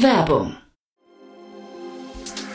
Werbung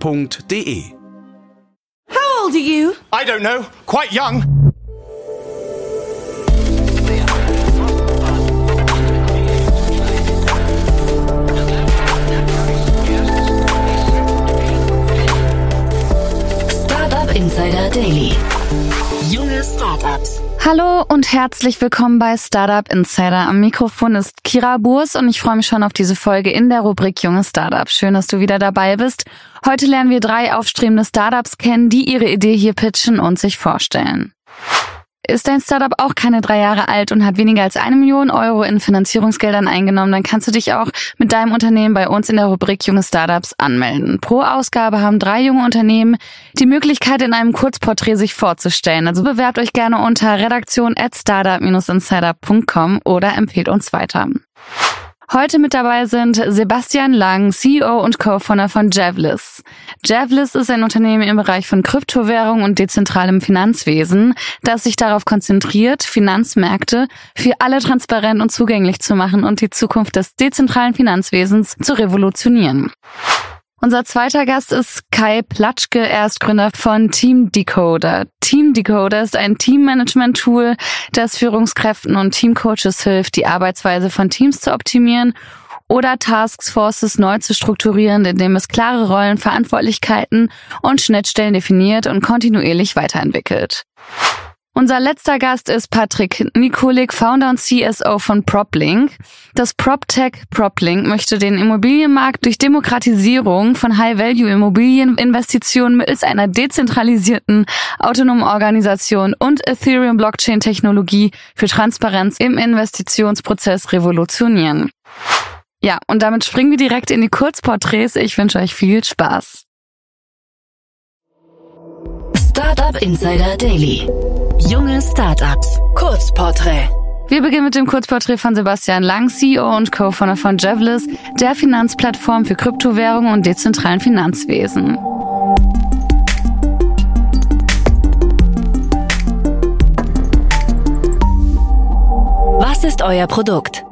www.ftf.de. How old are you? I don't know. Quite young. Startup Insider Daily. Junge Startups. Hallo und herzlich willkommen bei Startup Insider. Am Mikrofon ist Kira Burs und ich freue mich schon auf diese Folge in der Rubrik Junge Startups. Schön, dass du wieder dabei bist. Heute lernen wir drei aufstrebende Startups kennen, die ihre Idee hier pitchen und sich vorstellen. Ist dein Startup auch keine drei Jahre alt und hat weniger als eine Million Euro in Finanzierungsgeldern eingenommen, dann kannst du dich auch mit deinem Unternehmen bei uns in der Rubrik Junge Startups anmelden. Pro Ausgabe haben drei junge Unternehmen die Möglichkeit, in einem Kurzporträt sich vorzustellen. Also bewerbt euch gerne unter redaktion at startup-insider.com oder empfehlt uns weiter. Heute mit dabei sind Sebastian Lang, CEO und Co-Founder von Javlis. Javlis ist ein Unternehmen im Bereich von Kryptowährung und dezentralem Finanzwesen, das sich darauf konzentriert, Finanzmärkte für alle transparent und zugänglich zu machen und die Zukunft des dezentralen Finanzwesens zu revolutionieren. Unser zweiter Gast ist Kai Platschke, er ist Gründer von Team Decoder. Team Decoder ist ein Teammanagement-Tool, das Führungskräften und Teamcoaches hilft, die Arbeitsweise von Teams zu optimieren oder Taskforces neu zu strukturieren, indem es klare Rollen, Verantwortlichkeiten und Schnittstellen definiert und kontinuierlich weiterentwickelt. Unser letzter Gast ist Patrick Nikolik, Founder und CSO von PropLink. Das PropTech PropLink möchte den Immobilienmarkt durch Demokratisierung von High-Value-Immobilieninvestitionen mittels einer dezentralisierten, autonomen Organisation und Ethereum-Blockchain-Technologie für Transparenz im Investitionsprozess revolutionieren. Ja, und damit springen wir direkt in die Kurzporträts. Ich wünsche euch viel Spaß. Startup Insider Daily. Junge Startups. Kurzporträt. Wir beginnen mit dem Kurzporträt von Sebastian Lang, CEO und Co-Founder von Javlis, der Finanzplattform für Kryptowährungen und dezentralen Finanzwesen. Was ist euer Produkt?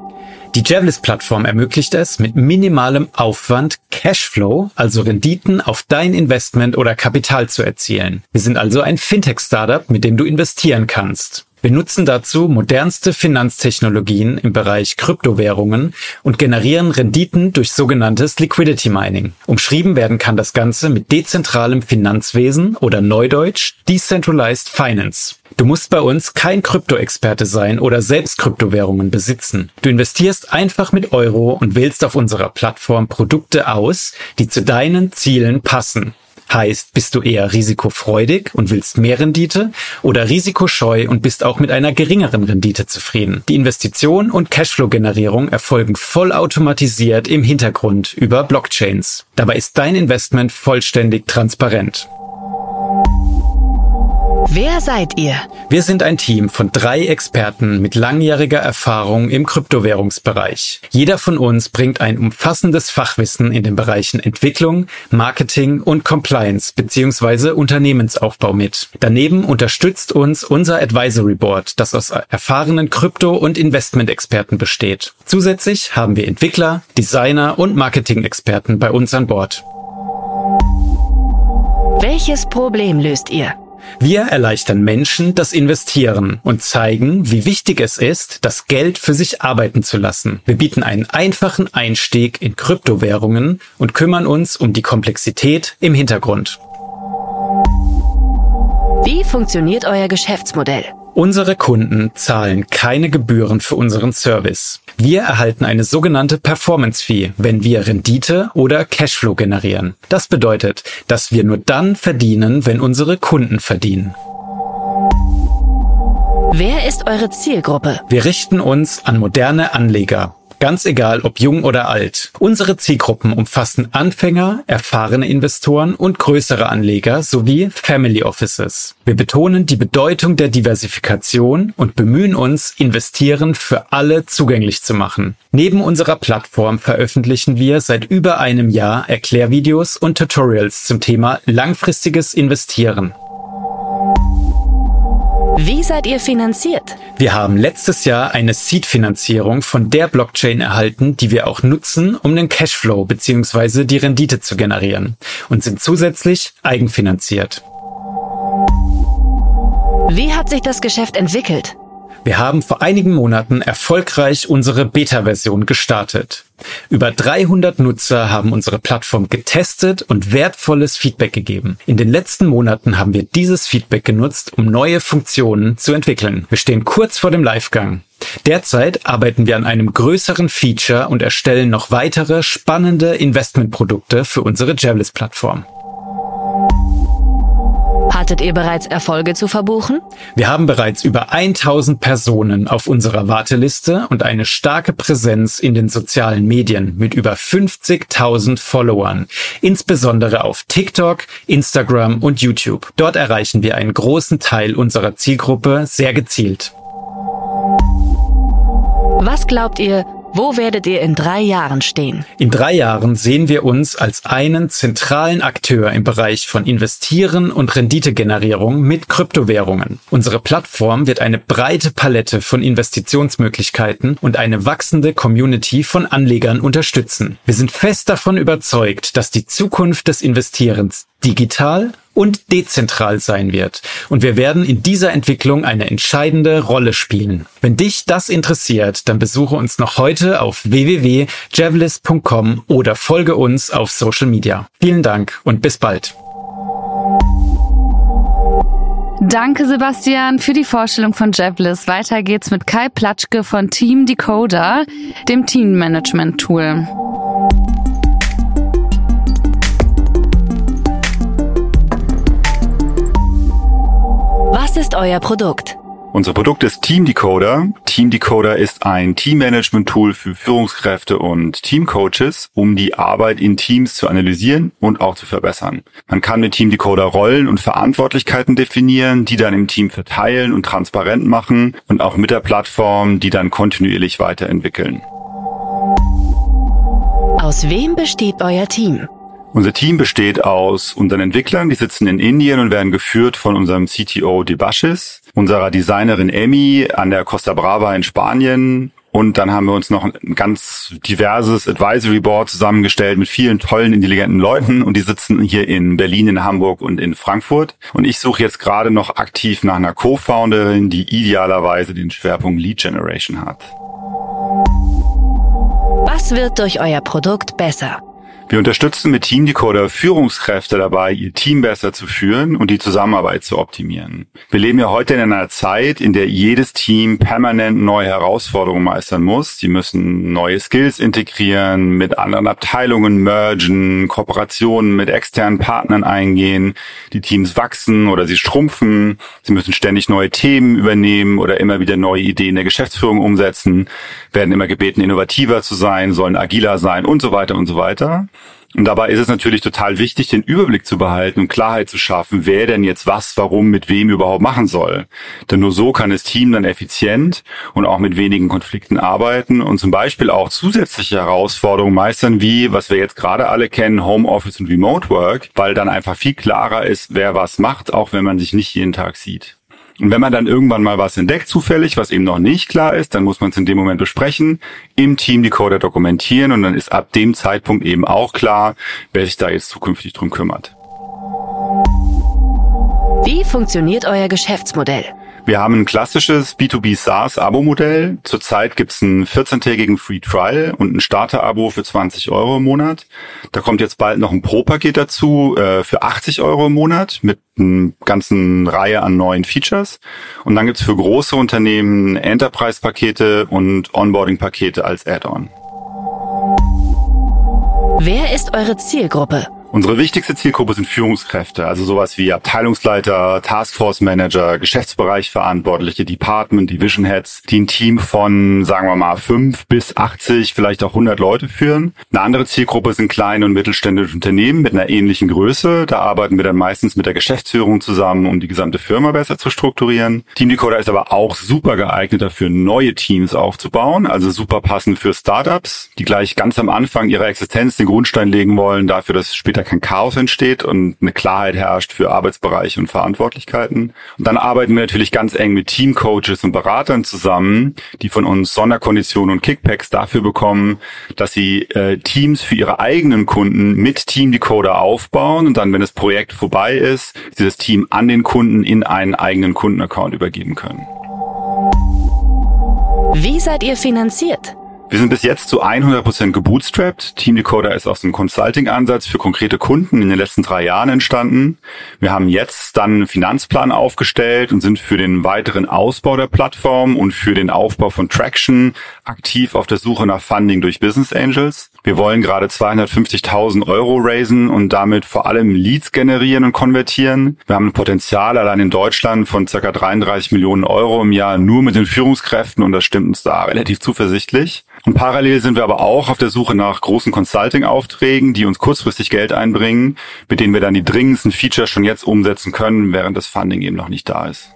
Die Javlis-Plattform ermöglicht es, mit minimalem Aufwand Cashflow, also Renditen auf dein Investment oder Kapital zu erzielen. Wir sind also ein Fintech-Startup, mit dem du investieren kannst. Wir nutzen dazu modernste Finanztechnologien im Bereich Kryptowährungen und generieren Renditen durch sogenanntes Liquidity Mining. Umschrieben werden kann das Ganze mit dezentralem Finanzwesen oder Neudeutsch Decentralized Finance. Du musst bei uns kein Kryptoexperte sein oder selbst Kryptowährungen besitzen. Du investierst einfach mit Euro und wählst auf unserer Plattform Produkte aus, die zu deinen Zielen passen. Heißt, bist du eher risikofreudig und willst mehr Rendite oder risikoscheu und bist auch mit einer geringeren Rendite zufrieden? Die Investition und Cashflow-Generierung erfolgen vollautomatisiert im Hintergrund über Blockchains. Dabei ist dein Investment vollständig transparent. Wer seid ihr? Wir sind ein Team von drei Experten mit langjähriger Erfahrung im Kryptowährungsbereich. Jeder von uns bringt ein umfassendes Fachwissen in den Bereichen Entwicklung, Marketing und Compliance bzw. Unternehmensaufbau mit. Daneben unterstützt uns unser Advisory Board, das aus erfahrenen Krypto- und Investmentexperten besteht. Zusätzlich haben wir Entwickler, Designer und Marketing-Experten bei uns an Bord. Welches Problem löst ihr? Wir erleichtern Menschen das Investieren und zeigen, wie wichtig es ist, das Geld für sich arbeiten zu lassen. Wir bieten einen einfachen Einstieg in Kryptowährungen und kümmern uns um die Komplexität im Hintergrund. Wie funktioniert euer Geschäftsmodell? Unsere Kunden zahlen keine Gebühren für unseren Service. Wir erhalten eine sogenannte Performance Fee, wenn wir Rendite oder Cashflow generieren. Das bedeutet, dass wir nur dann verdienen, wenn unsere Kunden verdienen. Wer ist eure Zielgruppe? Wir richten uns an moderne Anleger. Ganz egal, ob jung oder alt. Unsere Zielgruppen umfassen Anfänger, erfahrene Investoren und größere Anleger sowie Family Offices. Wir betonen die Bedeutung der Diversifikation und bemühen uns, Investieren für alle zugänglich zu machen. Neben unserer Plattform veröffentlichen wir seit über einem Jahr Erklärvideos und Tutorials zum Thema langfristiges Investieren. Wie seid ihr finanziert? Wir haben letztes Jahr eine Seed-Finanzierung von der Blockchain erhalten, die wir auch nutzen, um den Cashflow bzw. die Rendite zu generieren und sind zusätzlich eigenfinanziert. Wie hat sich das Geschäft entwickelt? Wir haben vor einigen Monaten erfolgreich unsere Beta-Version gestartet. Über 300 Nutzer haben unsere Plattform getestet und wertvolles Feedback gegeben. In den letzten Monaten haben wir dieses Feedback genutzt, um neue Funktionen zu entwickeln. Wir stehen kurz vor dem Livegang. Derzeit arbeiten wir an einem größeren Feature und erstellen noch weitere spannende Investmentprodukte für unsere Javlis-Plattform. Hattet ihr bereits Erfolge zu verbuchen? Wir haben bereits über 1000 Personen auf unserer Warteliste und eine starke Präsenz in den sozialen Medien mit über 50.000 Followern, insbesondere auf TikTok, Instagram und YouTube. Dort erreichen wir einen großen Teil unserer Zielgruppe sehr gezielt. Was glaubt ihr, wo werdet ihr in drei Jahren stehen? In drei Jahren sehen wir uns als einen zentralen Akteur im Bereich von Investieren und Renditegenerierung mit Kryptowährungen. Unsere Plattform wird eine breite Palette von Investitionsmöglichkeiten und eine wachsende Community von Anlegern unterstützen. Wir sind fest davon überzeugt, dass die Zukunft des Investierens digital und dezentral sein wird. Und wir werden in dieser Entwicklung eine entscheidende Rolle spielen. Wenn dich das interessiert, dann besuche uns noch heute auf www.javelis.com oder folge uns auf Social Media. Vielen Dank und bis bald. Danke, Sebastian, für die Vorstellung von Javlis. Weiter geht's mit Kai Platschke von Team Decoder, dem Teammanagement-Tool. Was ist euer Produkt? Unser Produkt ist Team Decoder. Team Decoder ist ein Teammanagement-Tool für Führungskräfte und Teamcoaches, um die Arbeit in Teams zu analysieren und auch zu verbessern. Man kann mit Team Decoder Rollen und Verantwortlichkeiten definieren, die dann im Team verteilen und transparent machen und auch mit der Plattform, die dann kontinuierlich weiterentwickeln. Aus wem besteht euer Team? Unser Team besteht aus unseren Entwicklern, die sitzen in Indien und werden geführt von unserem CTO Debashis, unserer Designerin Emmy an der Costa Brava in Spanien und dann haben wir uns noch ein ganz diverses Advisory Board zusammengestellt mit vielen tollen, intelligenten Leuten und die sitzen hier in Berlin, in Hamburg und in Frankfurt. Und ich suche jetzt gerade noch aktiv nach einer Co-Founderin, die idealerweise den Schwerpunkt Lead Generation hat. Was wird durch euer Produkt besser? Wir unterstützen mit Team Decoder Führungskräfte dabei, ihr Team besser zu führen und die Zusammenarbeit zu optimieren. Wir leben ja heute in einer Zeit, in der jedes Team permanent neue Herausforderungen meistern muss. Sie müssen neue Skills integrieren, mit anderen Abteilungen mergen, Kooperationen mit externen Partnern eingehen. Die Teams wachsen oder sie schrumpfen. Sie müssen ständig neue Themen übernehmen oder immer wieder neue Ideen der Geschäftsführung umsetzen, werden immer gebeten, innovativer zu sein, sollen agiler sein und so weiter und so weiter. Und dabei ist es natürlich total wichtig, den Überblick zu behalten und Klarheit zu schaffen, wer denn jetzt was, warum, mit wem überhaupt machen soll. Denn nur so kann das Team dann effizient und auch mit wenigen Konflikten arbeiten und zum Beispiel auch zusätzliche Herausforderungen meistern, wie, was wir jetzt gerade alle kennen, Homeoffice und Remote Work, weil dann einfach viel klarer ist, wer was macht, auch wenn man sich nicht jeden Tag sieht. Und wenn man dann irgendwann mal was entdeckt, zufällig, was eben noch nicht klar ist, dann muss man es in dem Moment besprechen, im Team die Coder dokumentieren und dann ist ab dem Zeitpunkt eben auch klar, wer sich da jetzt zukünftig drum kümmert. Wie funktioniert euer Geschäftsmodell? Wir haben ein klassisches B2B SaaS-Abo-Modell. Zurzeit gibt's einen 14-tägigen Free Trial und ein Starter-Abo für 20 Euro im Monat. Da kommt jetzt bald noch ein Pro-Paket dazu äh, für 80 Euro im Monat mit einer ganzen Reihe an neuen Features. Und dann gibt's für große Unternehmen Enterprise-Pakete und Onboarding-Pakete als Add-on. Wer ist eure Zielgruppe? Unsere wichtigste Zielgruppe sind Führungskräfte, also sowas wie Abteilungsleiter, Taskforce Manager, Geschäftsbereichverantwortliche, Department, Division Heads, die ein Team von, sagen wir mal, fünf bis 80, vielleicht auch 100 Leute führen. Eine andere Zielgruppe sind kleine und mittelständische Unternehmen mit einer ähnlichen Größe. Da arbeiten wir dann meistens mit der Geschäftsführung zusammen, um die gesamte Firma besser zu strukturieren. Team Decoder ist aber auch super geeignet dafür, neue Teams aufzubauen, also super passend für Startups, die gleich ganz am Anfang ihrer Existenz den Grundstein legen wollen dafür, dass später kein Chaos entsteht und eine Klarheit herrscht für Arbeitsbereiche und Verantwortlichkeiten. Und dann arbeiten wir natürlich ganz eng mit Teamcoaches und Beratern zusammen, die von uns Sonderkonditionen und Kickbacks dafür bekommen, dass sie äh, Teams für ihre eigenen Kunden mit Team Decoder aufbauen und dann, wenn das Projekt vorbei ist, sie das Team an den Kunden in einen eigenen Kundenaccount übergeben können. Wie seid ihr finanziert? Wir sind bis jetzt zu 100% gebootstrapped. Team Decoder ist aus einem Consulting-Ansatz für konkrete Kunden in den letzten drei Jahren entstanden. Wir haben jetzt dann einen Finanzplan aufgestellt und sind für den weiteren Ausbau der Plattform und für den Aufbau von Traction aktiv auf der Suche nach Funding durch Business Angels. Wir wollen gerade 250.000 Euro raisen und damit vor allem Leads generieren und konvertieren. Wir haben ein Potenzial allein in Deutschland von ca. 33 Millionen Euro im Jahr nur mit den Führungskräften und das stimmt uns da relativ zuversichtlich. Und parallel sind wir aber auch auf der Suche nach großen Consulting-Aufträgen, die uns kurzfristig Geld einbringen, mit denen wir dann die dringendsten Features schon jetzt umsetzen können, während das Funding eben noch nicht da ist.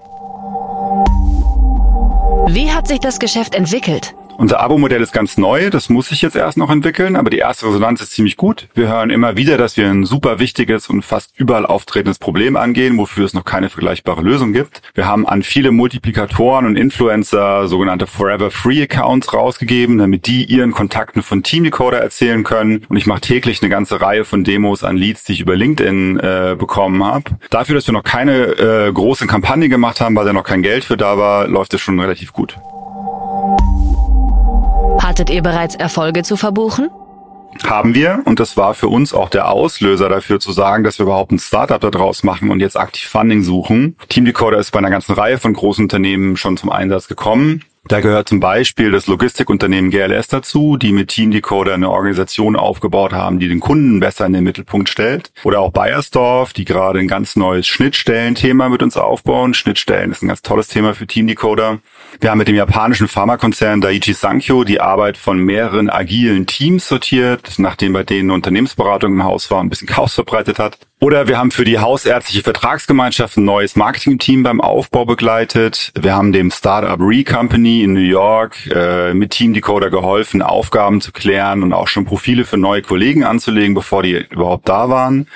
Wie hat sich das Geschäft entwickelt? Unser Abo-Modell ist ganz neu, das muss sich jetzt erst noch entwickeln, aber die erste Resonanz ist ziemlich gut. Wir hören immer wieder, dass wir ein super wichtiges und fast überall auftretendes Problem angehen, wofür es noch keine vergleichbare Lösung gibt. Wir haben an viele Multiplikatoren und Influencer sogenannte Forever Free Accounts rausgegeben, damit die ihren Kontakten von Team Decoder erzählen können. Und ich mache täglich eine ganze Reihe von Demos an Leads, die ich über LinkedIn äh, bekommen habe. Dafür, dass wir noch keine äh, große Kampagne gemacht haben, weil da noch kein Geld für da war, läuft es schon relativ gut. Hattet ihr bereits Erfolge zu verbuchen? Haben wir und das war für uns auch der Auslöser dafür zu sagen, dass wir überhaupt ein Startup daraus machen und jetzt aktiv Funding suchen. Team Decoder ist bei einer ganzen Reihe von großen Unternehmen schon zum Einsatz gekommen. Da gehört zum Beispiel das Logistikunternehmen GLS dazu, die mit Team Decoder eine Organisation aufgebaut haben, die den Kunden besser in den Mittelpunkt stellt. Oder auch Bayersdorf, die gerade ein ganz neues Schnittstellenthema mit uns aufbauen. Schnittstellen ist ein ganz tolles Thema für Team Decoder. Wir haben mit dem japanischen Pharmakonzern Daiichi Sankyo die Arbeit von mehreren agilen Teams sortiert, nachdem bei denen Unternehmensberatung im Haus war und ein bisschen Chaos verbreitet hat. Oder wir haben für die hausärztliche Vertragsgemeinschaft ein neues Marketingteam beim Aufbau begleitet. Wir haben dem Startup Recompany in New York äh, mit Team Decoder geholfen, Aufgaben zu klären und auch schon Profile für neue Kollegen anzulegen, bevor die überhaupt da waren.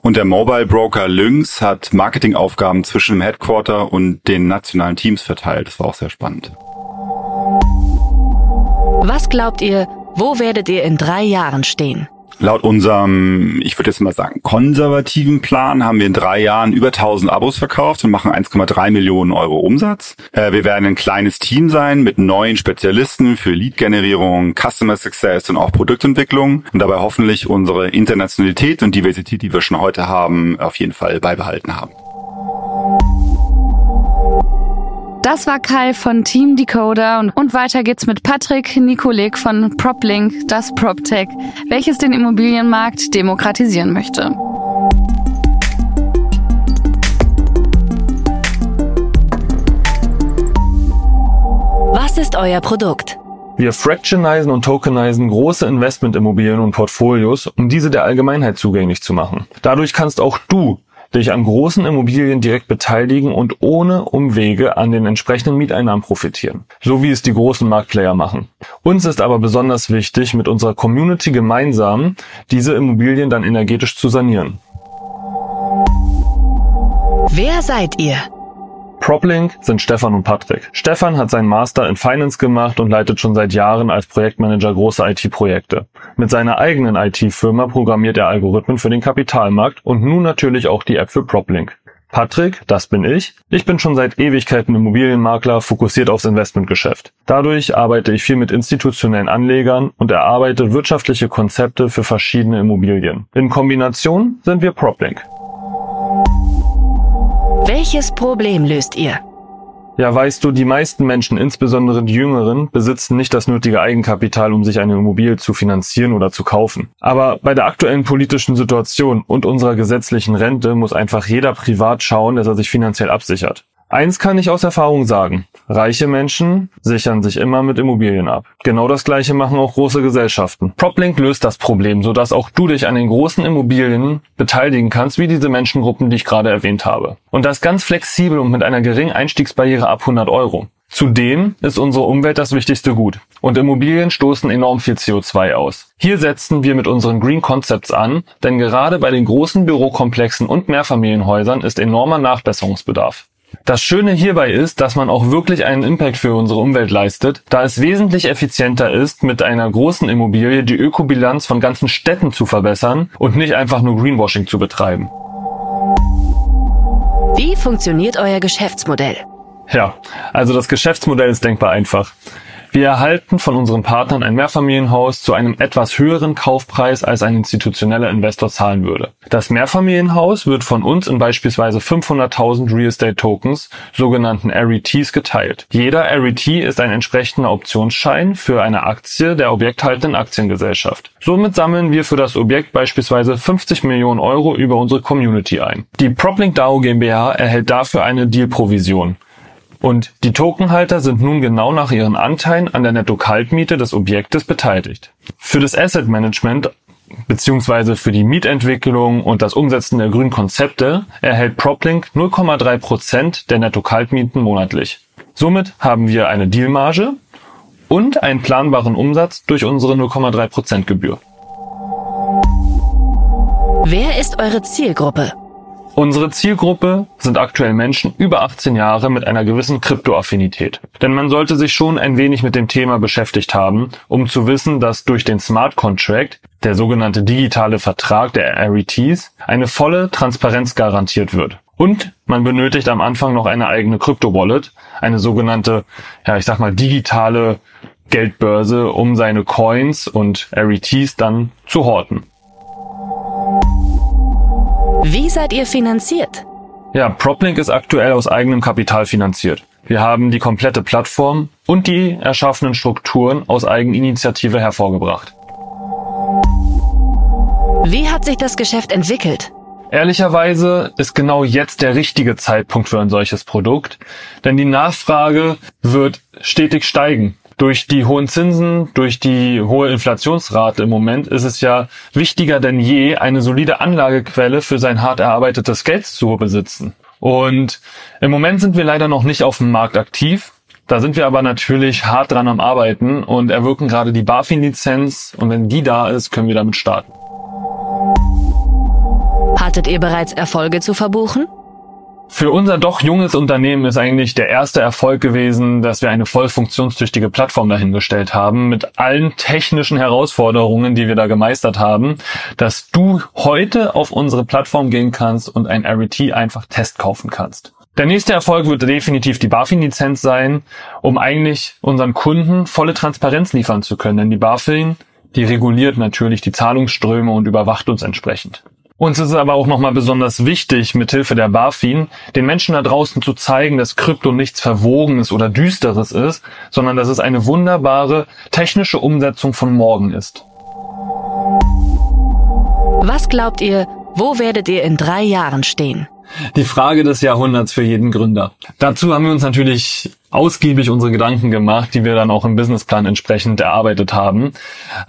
Und der Mobile Broker Lynx hat Marketingaufgaben zwischen dem Headquarter und den nationalen Teams verteilt. Das war auch sehr spannend. Was glaubt ihr, wo werdet ihr in drei Jahren stehen? Laut unserem, ich würde jetzt mal sagen, konservativen Plan haben wir in drei Jahren über 1000 Abos verkauft und machen 1,3 Millionen Euro Umsatz. Äh, wir werden ein kleines Team sein mit neuen Spezialisten für Lead-Generierung, Customer Success und auch Produktentwicklung und dabei hoffentlich unsere Internationalität und Diversität, die wir schon heute haben, auf jeden Fall beibehalten haben. Das war Kai von Team Decoder und, weiter geht's mit Patrick Nikolik von PropLink, das PropTech, welches den Immobilienmarkt demokratisieren möchte. Was ist euer Produkt? Wir fractionisen und tokenisen große Investmentimmobilien und Portfolios, um diese der Allgemeinheit zugänglich zu machen. Dadurch kannst auch du dich an großen Immobilien direkt beteiligen und ohne Umwege an den entsprechenden Mieteinnahmen profitieren. So wie es die großen Marktplayer machen. Uns ist aber besonders wichtig, mit unserer Community gemeinsam diese Immobilien dann energetisch zu sanieren. Wer seid ihr? PropLink sind Stefan und Patrick. Stefan hat seinen Master in Finance gemacht und leitet schon seit Jahren als Projektmanager große IT-Projekte. Mit seiner eigenen IT-Firma programmiert er Algorithmen für den Kapitalmarkt und nun natürlich auch die App für PropLink. Patrick, das bin ich. Ich bin schon seit Ewigkeiten Immobilienmakler, fokussiert aufs Investmentgeschäft. Dadurch arbeite ich viel mit institutionellen Anlegern und erarbeite wirtschaftliche Konzepte für verschiedene Immobilien. In Kombination sind wir PropLink. Welches Problem löst ihr? Ja, weißt du, die meisten Menschen, insbesondere die Jüngeren, besitzen nicht das nötige Eigenkapital, um sich eine Immobilie zu finanzieren oder zu kaufen. Aber bei der aktuellen politischen Situation und unserer gesetzlichen Rente muss einfach jeder privat schauen, dass er sich finanziell absichert. Eins kann ich aus Erfahrung sagen. Reiche Menschen sichern sich immer mit Immobilien ab. Genau das gleiche machen auch große Gesellschaften. PropLink löst das Problem, sodass auch du dich an den großen Immobilien beteiligen kannst, wie diese Menschengruppen, die ich gerade erwähnt habe. Und das ganz flexibel und mit einer geringen Einstiegsbarriere ab 100 Euro. Zudem ist unsere Umwelt das wichtigste Gut. Und Immobilien stoßen enorm viel CO2 aus. Hier setzen wir mit unseren Green Concepts an, denn gerade bei den großen Bürokomplexen und Mehrfamilienhäusern ist enormer Nachbesserungsbedarf. Das Schöne hierbei ist, dass man auch wirklich einen Impact für unsere Umwelt leistet, da es wesentlich effizienter ist, mit einer großen Immobilie die Ökobilanz von ganzen Städten zu verbessern und nicht einfach nur Greenwashing zu betreiben. Wie funktioniert euer Geschäftsmodell? Ja, also das Geschäftsmodell ist denkbar einfach. Wir erhalten von unseren Partnern ein Mehrfamilienhaus zu einem etwas höheren Kaufpreis, als ein institutioneller Investor zahlen würde. Das Mehrfamilienhaus wird von uns in beispielsweise 500.000 Real Estate Tokens, sogenannten RETs, geteilt. Jeder RET ist ein entsprechender Optionsschein für eine Aktie der objekthaltenden Aktiengesellschaft. Somit sammeln wir für das Objekt beispielsweise 50 Millionen Euro über unsere Community ein. Die PropLink DAO GmbH erhält dafür eine Dealprovision. Und die Tokenhalter sind nun genau nach ihren Anteilen an der Netto-Kaltmiete des Objektes beteiligt. Für das Asset Management beziehungsweise für die Mietentwicklung und das Umsetzen der grünen Konzepte erhält PropLink 0,3 Prozent der Netto-Kaltmieten monatlich. Somit haben wir eine Dealmarge und einen planbaren Umsatz durch unsere 0,3 Prozent Gebühr. Wer ist eure Zielgruppe? Unsere Zielgruppe sind aktuell Menschen über 18 Jahre mit einer gewissen Kryptoaffinität. Denn man sollte sich schon ein wenig mit dem Thema beschäftigt haben, um zu wissen, dass durch den Smart Contract, der sogenannte digitale Vertrag der RETs, eine volle Transparenz garantiert wird. Und man benötigt am Anfang noch eine eigene Krypto-Wallet, eine sogenannte, ja, ich sag mal, digitale Geldbörse, um seine Coins und RETs dann zu horten. Wie seid ihr finanziert? Ja, PropLink ist aktuell aus eigenem Kapital finanziert. Wir haben die komplette Plattform und die erschaffenen Strukturen aus Eigeninitiative hervorgebracht. Wie hat sich das Geschäft entwickelt? Ehrlicherweise ist genau jetzt der richtige Zeitpunkt für ein solches Produkt, denn die Nachfrage wird stetig steigen durch die hohen Zinsen, durch die hohe Inflationsrate im Moment ist es ja wichtiger denn je, eine solide Anlagequelle für sein hart erarbeitetes Geld zu besitzen. Und im Moment sind wir leider noch nicht auf dem Markt aktiv. Da sind wir aber natürlich hart dran am Arbeiten und erwirken gerade die BaFin-Lizenz und wenn die da ist, können wir damit starten. Hattet ihr bereits Erfolge zu verbuchen? Für unser doch junges Unternehmen ist eigentlich der erste Erfolg gewesen, dass wir eine voll funktionstüchtige Plattform dahingestellt haben, mit allen technischen Herausforderungen, die wir da gemeistert haben, dass du heute auf unsere Plattform gehen kannst und ein RET einfach Test kaufen kannst. Der nächste Erfolg wird definitiv die BaFin-Lizenz sein, um eigentlich unseren Kunden volle Transparenz liefern zu können. Denn die BaFin, die reguliert natürlich die Zahlungsströme und überwacht uns entsprechend. Uns ist es aber auch nochmal besonders wichtig, mithilfe der BaFin den Menschen da draußen zu zeigen, dass Krypto nichts Verwogenes oder Düsteres ist, sondern dass es eine wunderbare technische Umsetzung von morgen ist. Was glaubt ihr, wo werdet ihr in drei Jahren stehen? Die Frage des Jahrhunderts für jeden Gründer. Dazu haben wir uns natürlich ausgiebig unsere Gedanken gemacht, die wir dann auch im Businessplan entsprechend erarbeitet haben.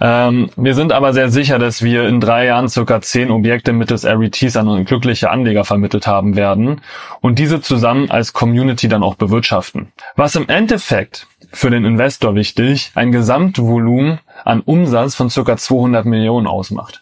Ähm, wir sind aber sehr sicher, dass wir in drei Jahren circa zehn Objekte mittels RETs an glückliche Anleger vermittelt haben werden und diese zusammen als Community dann auch bewirtschaften. Was im Endeffekt für den Investor wichtig ein Gesamtvolumen an Umsatz von circa 200 Millionen ausmacht.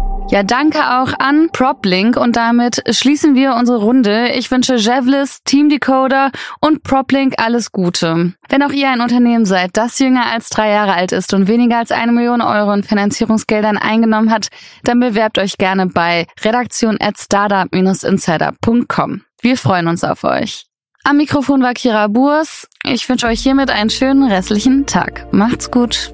Ja, danke auch an PropLink und damit schließen wir unsere Runde. Ich wünsche Jevlis, Team Decoder und PropLink alles Gute. Wenn auch ihr ein Unternehmen seid, das jünger als drei Jahre alt ist und weniger als eine Million Euro in Finanzierungsgeldern eingenommen hat, dann bewerbt euch gerne bei redaktion at startup-insider.com. Wir freuen uns auf euch. Am Mikrofon war Kira Burs. Ich wünsche euch hiermit einen schönen restlichen Tag. Macht's gut.